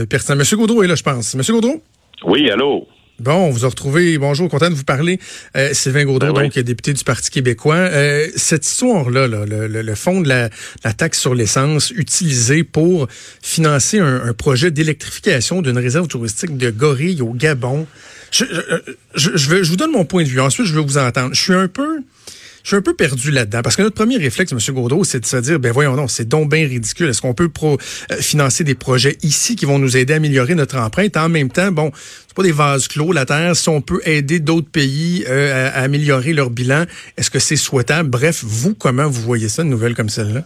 Ouais, personne. Monsieur Gaudreau est là, je pense. Monsieur Gaudreau? Oui, allô? Bon, on vous a retrouvé. Bonjour, content de vous parler. Euh, Sylvain Gaudreau, Ben oui. donc député du Parti québécois. Euh, cette histoire-là, là, le, le- le fond de la, la taxe sur l'essence utilisée pour financer un, un projet d'électrification d'une réserve touristique de gorilles au Gabon. Je, je, je, je veux- je vous donne mon point de vue. Ensuite, je veux vous entendre. Je suis un peu... Je suis un peu perdu là-dedans parce que notre premier réflexe, M. Gaudreau, c'est de se dire, ben voyons non, c'est donc bien ridicule. Est-ce qu'on peut pro, euh, financer des projets ici qui vont nous aider à améliorer notre empreinte? En même temps, bon, c'est pas des vases clos la terre. Si on peut aider d'autres pays euh, à, améliorer leur bilan, est-ce que c'est souhaitable? Bref, vous, comment vous voyez ça, une nouvelle comme celle-là?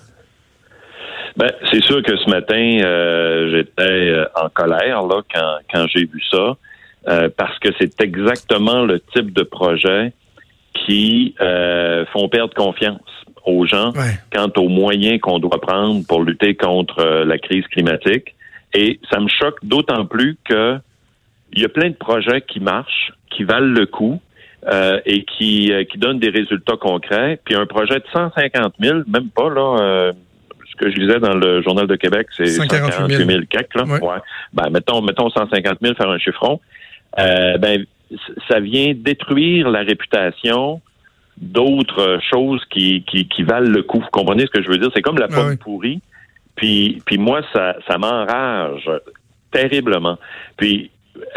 Ben, c'est sûr que ce matin, euh, j'étais euh, en colère là quand, quand j'ai vu ça, euh, parce que c'est exactement le type de projet qui euh, font perdre confiance aux gens Ouais. quant aux moyens qu'on doit prendre pour lutter contre euh, la crise climatique. Et ça me choque d'autant plus que il y a plein de projets qui marchent, qui valent le coup euh, et qui, euh, qui donnent des résultats concrets. Puis un projet de 150 000, même pas là. euh, ce que je lisais dans le Journal de Québec, c'est 148 148 000. 000 quelques, là. Ouais. Ouais. Ben, mettons, mettons 150 000, faire un chiffron. Euh, ben, ça vient détruire la réputation d'autres choses qui, qui, qui valent le coup. Vous comprenez ce que je veux dire? C'est comme la Ah pomme oui. pourrie. Puis, puis moi, ça, ça m'enrage terriblement. Puis,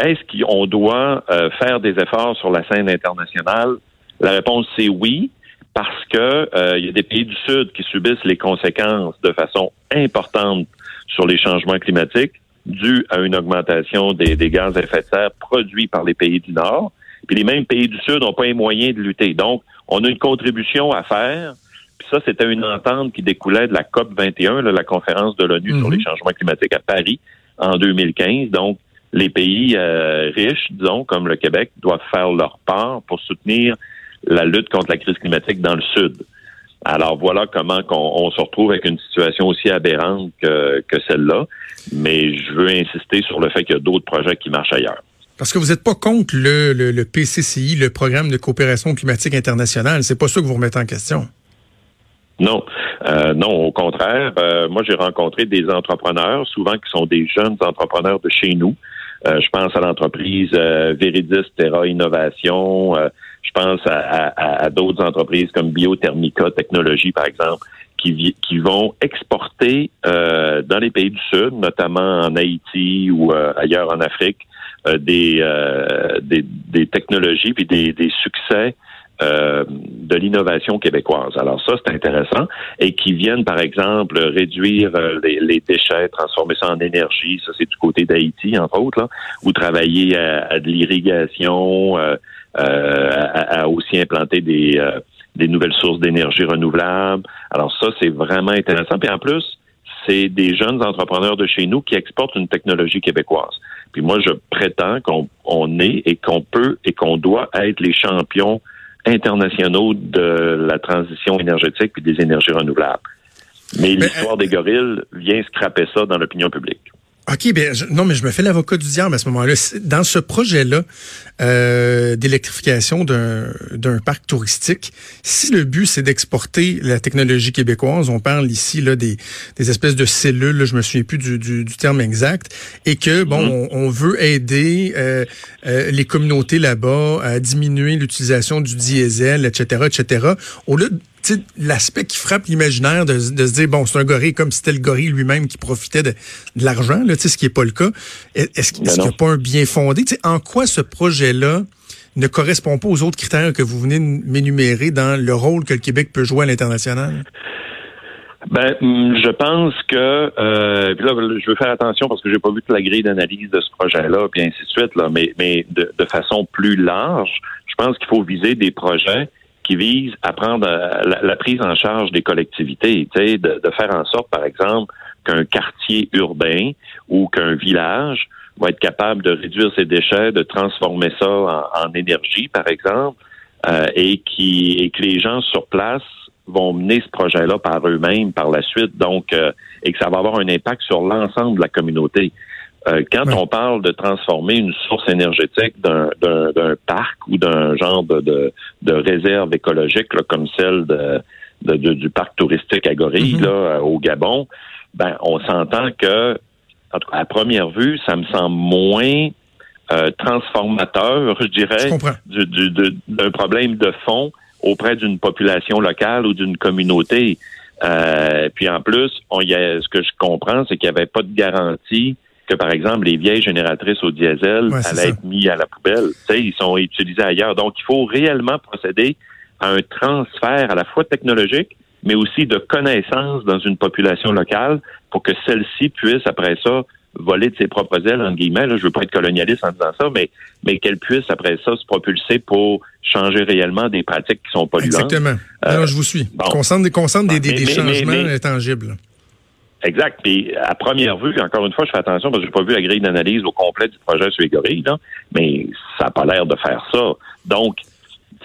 est-ce qu'on doit euh, faire des efforts sur la scène internationale? La réponse, c'est oui, parce que euh, il y a des pays du Sud qui subissent les conséquences de façon importante sur les changements climatiques dus à une augmentation des, des gaz à effet de serre produits par les pays du Nord. Puis les mêmes pays du Sud n'ont pas les moyens de lutter. Donc, on a une contribution à faire. Puis ça, c'était une entente qui découlait de la COP 21, là, la conférence de l'ONU sur Mhm. les changements climatiques à Paris en 2015. Donc, les pays euh, riches, disons, comme le Québec, doivent faire leur part pour soutenir la lutte contre la crise climatique dans le Sud. Alors voilà comment qu'on- on, se retrouve avec une situation aussi aberrante que, que celle-là. Mais je veux insister sur le fait qu'il y a d'autres projets qui marchent ailleurs. Parce que vous n'êtes pas contre le, le, le PCCI, le Programme de coopération climatique internationale. C'est pas ça que vous remettez en question. Non, Euh, non, au contraire. Euh, moi, j'ai rencontré des entrepreneurs, souvent qui sont des jeunes entrepreneurs de chez nous. Euh, je pense à l'entreprise euh, Veridis Terra Innovation. Euh, je pense à, à- à d'autres entreprises comme Biothermica Technologies, par exemple, qui, qui vont exporter dans les pays du Sud, notamment en Haïti ou ailleurs en Afrique, des, des, des technologies puis des, des succès euh, de l'innovation québécoise. Alors ça, c'est intéressant. Et qui viennent, par exemple, réduire euh, les, déchets, transformer ça en énergie. Ça, c'est du côté d'Haïti, entre autres, là, ou travailler à, de l'irrigation, euh, euh, à, aussi implanter des, euh, des nouvelles sources d'énergie renouvelables. Alors ça, c'est vraiment intéressant. Puis en plus, c'est des jeunes entrepreneurs de chez nous qui exportent une technologie québécoise. Puis moi, je prétends qu'on on est et qu'on peut et qu'on doit être les champions internationaux de la transition énergétique et des énergies renouvelables. Mais l'histoire des gorilles vient scraper ça dans l'opinion publique. OK, ben je- non, mais je me fais l'avocat du diable à ce moment-là. Dans ce projet-là euh, d'électrification d'un parc touristique, si le but c'est d'exporter la technologie québécoise, on parle ici là des, des espèces de cellules, là, je me souviens plus du, du, du terme exact, et que bon, Mhm. on, on veut aider euh, euh, les communautés là-bas à diminuer l'utilisation du diesel, etc., etc. Au lieu l'aspect qui frappe l'imaginaire de, de se dire bon c'est un gorille comme si c'était le gorille lui-même qui profitait de, de l'argent là tu sais ce qui est pas le cas. Est-ce qu'il Ben n'y a non. pas un bien fondé? Tu sais en quoi ce projet là ne correspond pas aux autres critères que vous venez de m'énumérer dans le rôle que le Québec peut jouer à l'international? Ben, hum, je pense que euh, puis là, je veux faire attention parce que j'ai pas vu toute la grille d'analyse de ce projet-là, puis ainsi de suite, là, mais, mais de, de façon plus large, je pense qu'il faut viser des projets qui visent à prendre euh, la, la prise en charge des collectivités, de, de faire en sorte, par exemple, qu'un quartier urbain ou qu'un village va être capable de réduire ses déchets, de transformer ça en, énergie, par exemple, euh, et, qui, et que les gens sur place vont mener ce projet-là par eux-mêmes par la suite, donc euh, et que ça va avoir un impact sur l'ensemble de la communauté. Euh, quand on parle de transformer une source énergétique d'un parc ou d'un genre de, de, réserve écologique comme celle de, du parc touristique à Gorille mm-hmm. là, au Gabon, ben on s'entend que en tout cas, à première vue, ça me semble moins euh, transformateur, je dirais, d'un problème de fond auprès d'une population locale ou d'une communauté. Euh, puis en plus, on y a, ce que je comprends, c'est qu'il n'y avait pas de garantie que, par exemple, les vieilles génératrices au diesel allaient être mises à la poubelle. Tu sais, ils sont utilisés ailleurs. Donc, il faut réellement procéder à un transfert à la fois technologique, mais aussi de connaissances dans une population locale pour que celle-ci puisse, après ça, voler de ses propres ailes, entre guillemets. Là, je veux pas être colonialiste en disant ça, mais, mais qu'elle puisse, après ça, se propulser pour changer réellement des pratiques qui sont polluantes. Exactement. Alors, je vous suis. Bon. Concentre, des, des, des, changements tangibles. Exact. Puis à première vue, encore une fois, je fais attention parce que j'ai pas vu la grille d'analyse au complet du projet sur les gorilles, là, mais ça n'a pas l'air de faire ça. Donc,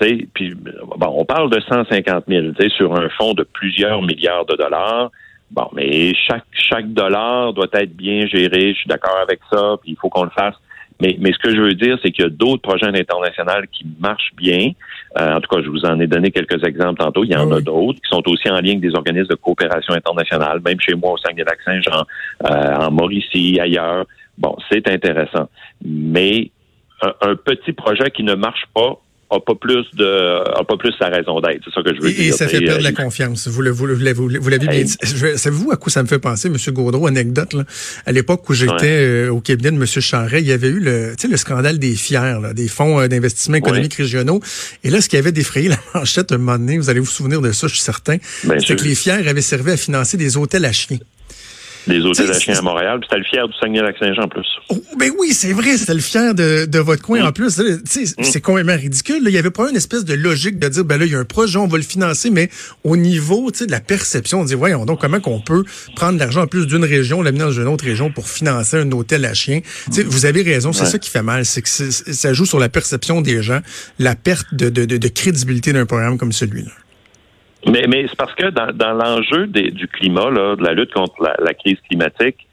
tu sais, puis bon, on parle de 150 000, tu sais, sur un fonds de plusieurs milliards de dollars. Bon, mais chaque chaque dollar doit être bien géré. Je suis d'accord avec ça. Puis il faut qu'on le fasse. Mais, mais ce que je veux dire, c'est qu'il y a d'autres projets internationaux qui marchent bien. Euh, en tout cas, je vous en ai donné quelques exemples tantôt. Il y en a d'autres qui sont aussi en lien avec des organismes de coopération internationale, même chez moi au Saguenay-Lac-Saint-Jean, euh, en Mauricie, ailleurs. Bon, c'est intéressant. Mais un, petit projet qui ne marche pas a pas plus de a pas plus sa raison d'être. C'est ça que je veux dire. Et ça fait perdre la confiance. Vous, vous, vous, vous l'avez bien dit. Savez-vous à quoi ça me fait penser, M. Gaudreau, anecdote, là? À l'époque où j'étais euh, au cabinet de M. Charret, il y avait eu le, le scandale des fiers, là, des fonds euh, d'investissement économique régionaux. Et là, ce qui avait défrayé la manchette un moment donné, vous allez vous souvenir de ça, je suis certain, c'est que les fiers avaient servi à financer des hôtels à chiens des hôtels à chiens à Montréal. Puis c'était le fier du Saguenay-Lac-Saint-Jean en plus. Oh, ben oui, c'est vrai, c'était le fier de, de votre coin en plus. Mm. C'est complètement ridicule. Il y avait pas une espèce de logique de dire, ben là, il y a un projet, on va le financer, mais au niveau de la perception, on dit, voyons donc, comment qu'on peut prendre l'argent en plus d'une région, l'amener dans une autre région pour financer un hôtel à chiens? Vous avez raison, c'est ça qui fait mal, c'est que ça joue sur la perception des gens, la perte de, de, de crédibilité d'un programme comme celui-là. Mais, mais c'est parce que dans, dans l'enjeu du climat, là, de la lutte contre la, crise climatique,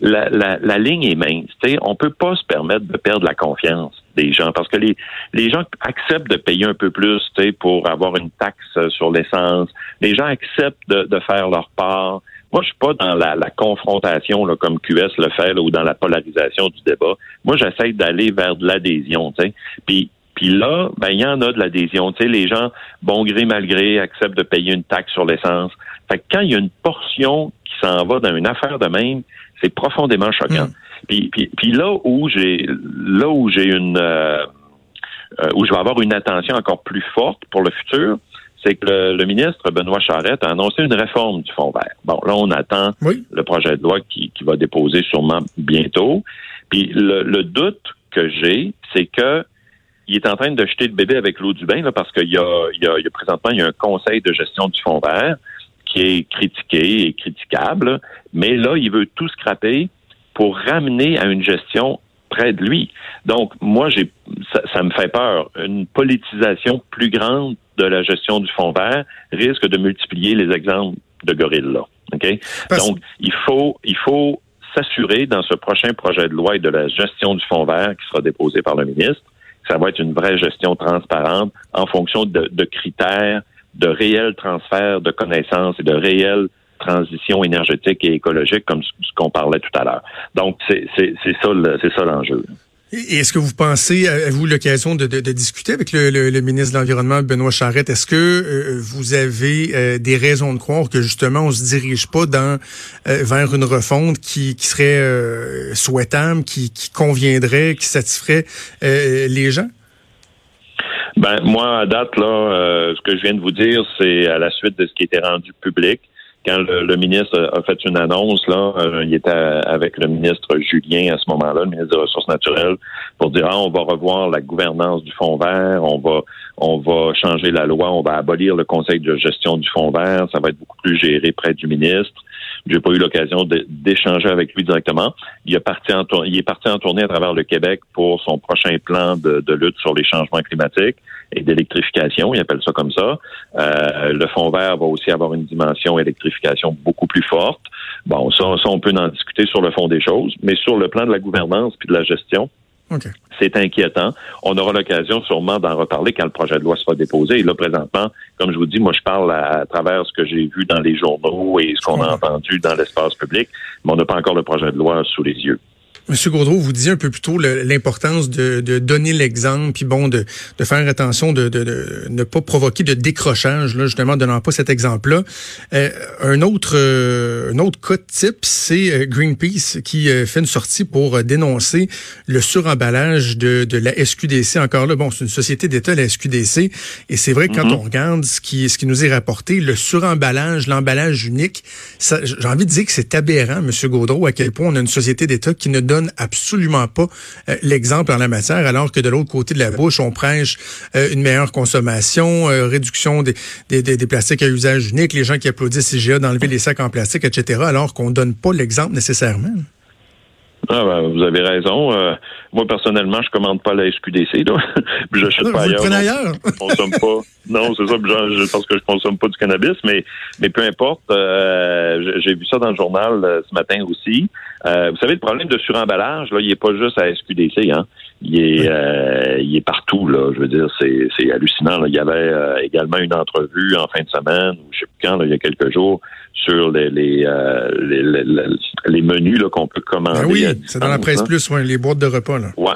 la, la, la, ligne est mince. T'sais. On peut pas se permettre de perdre la confiance des gens parce que les, les gens acceptent de payer un peu plus pour avoir une taxe sur l'essence. Les gens acceptent de, de, faire leur part. Moi, je suis pas dans la, la confrontation là, comme QS le fait ou dans la polarisation du débat. Moi, j'essaie d'aller vers de l'adhésion. Puis puis là, ben il y en a de l'adhésion. Tu sais, les gens, bon gré mal gré, acceptent de payer une taxe sur l'essence. Fait que quand il y a une portion qui s'en va dans une affaire de même, c'est profondément choquant. Hmm. Puis, puis, puis, là où j'ai là où j'ai une euh, euh, où je vais avoir une attention encore plus forte pour le futur, c'est que le, ministre Benoît Charette a annoncé une réforme du fonds vert. Bon, là, on attend le projet de loi qui, qui va déposer sûrement bientôt. Puis le, le doute que j'ai, c'est que il est en train de jeter le bébé avec l'eau du bain parce qu'il y a, il y, a, présentement il y a un conseil de gestion du fonds vert qui est critiqué et critiquable, mais là il veut tout scraper pour ramener à une gestion près de lui. Donc moi j'ai ça, me fait peur une politisation plus grande de la gestion du fonds vert risque de multiplier les exemples de gorilles là. OK? Donc il faut il faut s'assurer dans ce prochain projet de loi et de la gestion du fonds vert qui sera déposé par le ministre ça va être une vraie gestion transparente en fonction de, critères de réels transferts de connaissances et de réelles transitions énergétiques et écologiques, comme ce qu'on parlait tout à l'heure. Donc, c'est ça, l'enjeu. Et est-ce que vous pensez, avez-vous l'occasion de, discuter avec le, ministre de l'Environnement, Benoît Charette, est-ce que euh, vous avez euh, des raisons de croire que justement on se dirige pas dans euh, vers une refonte qui, serait souhaitable, qui, qui, conviendrait, qui satisferait les gens? Ben moi, à date, là, ce que je viens de vous dire, c'est à la suite de ce qui était rendu public quand le, ministre a fait une annonce, là, euh, il était avec le ministre Julien à ce moment-là, le ministre des Ressources naturelles, pour dire ah, on va revoir la gouvernance du fonds vert, on va on va changer la loi, on va abolir le conseil de gestion du fonds vert, ça va être beaucoup plus géré près du ministre. J'ai pas eu l'occasion d'échanger avec lui directement. Il est parti en tournée à travers le Québec pour son prochain plan de, de lutte sur les changements climatiques et d'électrification, il appelle ça comme ça. Euh, le fonds vert va aussi avoir une dimension électrification beaucoup plus forte. Bon, ça, ça, on peut en discuter sur le fond des choses, mais sur le plan de la gouvernance puis de la gestion, c'est inquiétant. On aura l'occasion sûrement d'en reparler quand le projet de loi sera déposé. Et là, présentement, comme je vous dis, moi, je parle à, travers ce que j'ai vu dans les journaux et ce qu'on a entendu dans l'espace public, mais on n'a pas encore le projet de loi sous les yeux. Monsieur Gaudreau, vous disiez un peu plus tôt l'importance de, de, donner l'exemple, puis bon, de, de faire attention de, de, ne pas provoquer de décrochage, là, justement, donnant pas cet exemple-là. Euh, un autre euh, un autre cas de type, c'est euh, Greenpeace qui fait une sortie pour dénoncer le suremballage de, de la SQDC. Encore là, bon, c'est une société d'État, la SQDC, et c'est vrai que quand mm-hmm. on regarde ce qui, ce qui nous est rapporté, le suremballage, l'emballage unique, j'ai envie de dire que c'est aberrant, Monsieur Gaudreau, à quel point on a une société d'État qui ne donne absolument pas euh, l'exemple en la matière, alors que de l'autre côté de la bouche, on prêche euh, une meilleure consommation, euh, réduction des, plastiques à usage unique, les gens qui applaudissent IGA d'enlever les sacs en plastique, etc., alors qu'on donne pas l'exemple nécessairement. Ah ben, vous avez raison. moi, personnellement, je commande pas la SQDC. Là. puis j'achète pas ailleurs. ailleurs. je consomme pas. Non, c'est ça, parce que je consomme pas du cannabis, mais, mais peu importe. J'ai vu ça dans le journal ce matin aussi. Euh, vous savez, le problème de suremballage, là, il n'est pas juste à SQDC, hein. Il est, euh, il est partout, là. Je veux dire, c'est, c'est hallucinant. Là. Il y avait euh, également une entrevue en fin de semaine, ou je sais plus quand, là, il y a quelques jours, sur les les, les, les, menus là, qu'on peut commander. Ben oui, c'est dans la presse plus, ouais, les boîtes de repas, là. Ouais.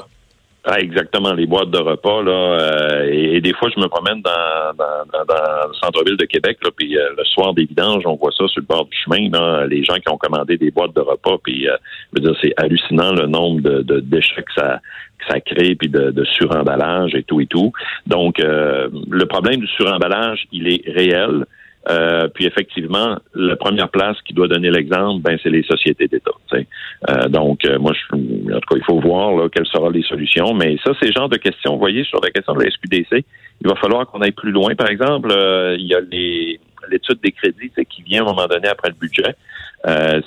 Ah, exactement, les boîtes de repas là. Euh, et, des fois, je me promène dans, dans, dans, le centre-ville de Québec, là, puis euh, le soir des vidanges, on voit ça sur le bord du chemin, là, les gens qui ont commandé des boîtes de repas, puis euh, je veux dire, c'est hallucinant le nombre de, de déchets que ça que ça crée, puis de, de suremballage et tout et tout. Donc, le problème du suremballage, il est réel. Euh, puis effectivement, la première place qui doit donner l'exemple, ben c'est les sociétés d'État. Euh, donc, euh, moi, je, en tout cas, il faut voir là, quelles seront les solutions. Mais ça, c'est le genre de questions. Vous voyez, sur la question de la SQDC, il va falloir qu'on aille plus loin. Par exemple, il y a l'étude des crédits qui vient à un moment donné après le budget.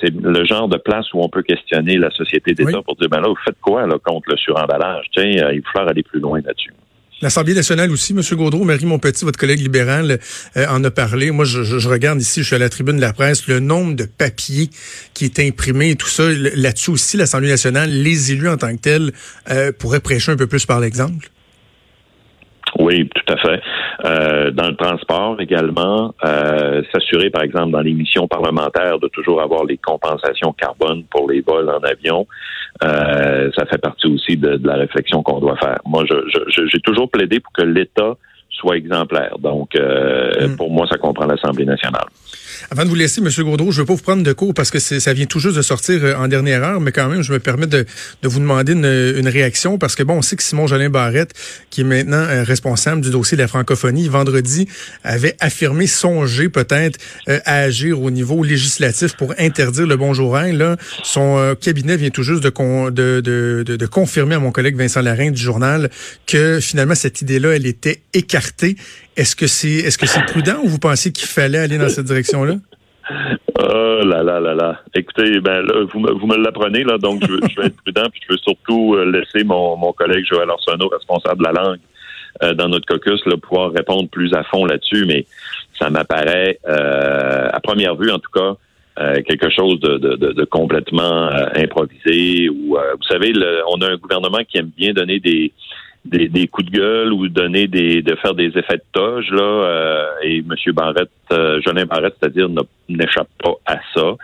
c'est le genre de place où on peut questionner la société d'État pour dire ben là, vous faites quoi là, contre le suremballage? Tiens, il va falloir aller plus loin là-dessus. L'Assemblée nationale aussi, M. Gaudreau, Marie Monpetit, votre collègue libéral, euh, en a parlé. Moi, je, je, regarde ici, je suis à la tribune de la presse, le nombre de papiers qui est imprimé et tout ça. Là-dessus aussi, l'Assemblée nationale, les élus en tant que tels, euh, pourraient prêcher un peu plus par l'exemple? Oui, tout à fait. Euh, dans le transport également, euh, s'assurer, par exemple, dans les missions parlementaires, de toujours avoir les compensations carbone pour les vols en avion. Euh, ça fait partie aussi de, la réflexion qu'on doit faire. Moi, j'ai toujours plaidé pour que l'État soit exemplaire. Donc, mm. pour moi, ça comprend l'Assemblée nationale. Avant de vous laisser, M. Gaudreau, je ne veux pas vous prendre de cours parce que ça vient tout juste de sortir euh, en dernière heure, mais quand même, je me permets de, vous demander une, réaction parce que, bon, on sait que Simon Jolin Barrette, qui est maintenant euh, responsable du dossier de la francophonie, vendredi, avait affirmé songer peut-être euh, à agir au niveau législatif pour interdire le bonjour Là, son cabinet vient tout juste de, confirmer à mon collègue Vincent Larin du journal que finalement, cette idée-là, elle était écartée. Est-ce que c'est est-ce que c'est prudent ou vous pensez qu'il fallait aller dans cette direction-là? Oh là là là là. Écoutez, ben vous me, vous me l'apprenez, là, donc je, vais être prudent, puis je veux surtout euh, laisser mon, mon collègue Joël Arsenault, responsable de la langue, euh, dans notre caucus, là, pouvoir répondre plus à fond là-dessus, mais ça m'apparaît, euh, à première vue en tout cas, quelque chose de, de, complètement improvisé. Ou vous savez, on a un gouvernement qui aime bien donner des des, des, coups de gueule ou donner des de faire des effets de toge là euh, et M. Barrette, euh, Jolin Barrette, c'est-à-dire n'échappe pas à ça.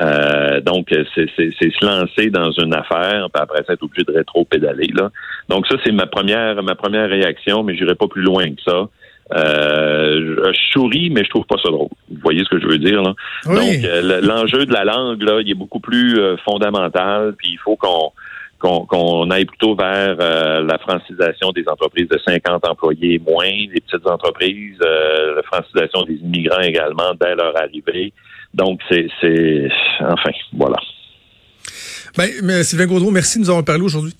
Euh, donc c'est se lancer dans une affaire, puis après ça être obligé de rétro-pédaler là. Donc ça c'est ma première ma première réaction, mais j'irai pas plus loin que ça. Euh, je souris, mais je trouve pas ça drôle. Vous voyez ce que je veux dire là? Donc l'enjeu de la langue là, il est beaucoup plus fondamental, puis il faut qu'on qu'on aille plutôt vers euh, la francisation des entreprises de 50 employés et moins, les petites entreprises, euh, la francisation des immigrants également dès leur arrivée. Donc, c'est, enfin, voilà. Ben, Sylvain Gaudreau, merci de nous avoir parlé aujourd'hui.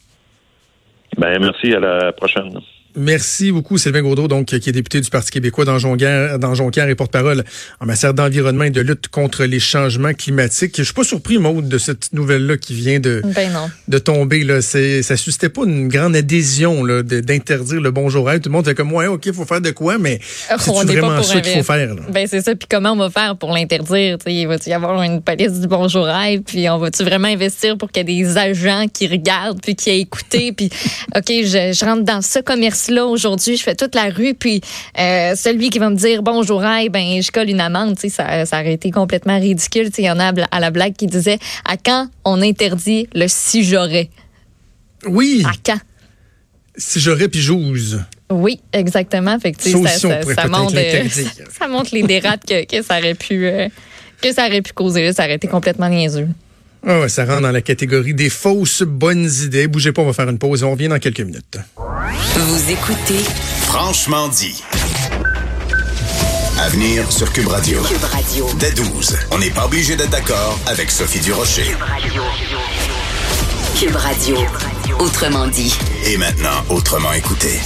Ben, merci, à la prochaine. Merci beaucoup, Sylvain Gaudreau, donc, qui est député du Parti québécois dans Jonquière, dans Jonquière et porte-parole en matière d'environnement et de lutte contre les changements climatiques. Je suis pas surpris, Maude, de cette nouvelle-là qui vient de, ben de tomber. Là. Ça suscitait pas une grande adhésion d'interdire le bonjour à Tout le monde fait comme, ouais, OK, il faut faire de quoi, mais c'est vraiment ça qu'il faut faire. Ben, c'est ça. Puis comment on va faire pour l'interdire? Il va y avoir une police du bonjour à Puis on va-tu vraiment investir pour qu'il y ait des agents qui regardent puis qui aient écouté? puis, OK, je, je rentre dans ce commerce là aujourd'hui, je fais toute la rue, puis euh, celui qui va me dire bonjour, ben je colle une amende, ça, ça aurait été complètement ridicule. Il y en a à la blague qui disait à quand on interdit le si j'aurais. Oui. À quand? Si j'aurais puis j'ose. Oui, exactement. Fait ça, ça, montre, ça, montre, les dérapes que, ça aurait pu euh, que ça aurait pu causer. Ça aurait été complètement niaiseux. Ah ouais, ça rentre dans la catégorie des fausses bonnes idées. Bougez pas, on va faire une pause et on revient dans quelques minutes. Vous écoutez Franchement dit. À venir sur Cube Radio. Cube Radio. Dès 12, on n'est pas obligé d'être d'accord avec Sophie Durocher. Cube Radio. Cube Radio. Autrement dit. Et maintenant, autrement écouté.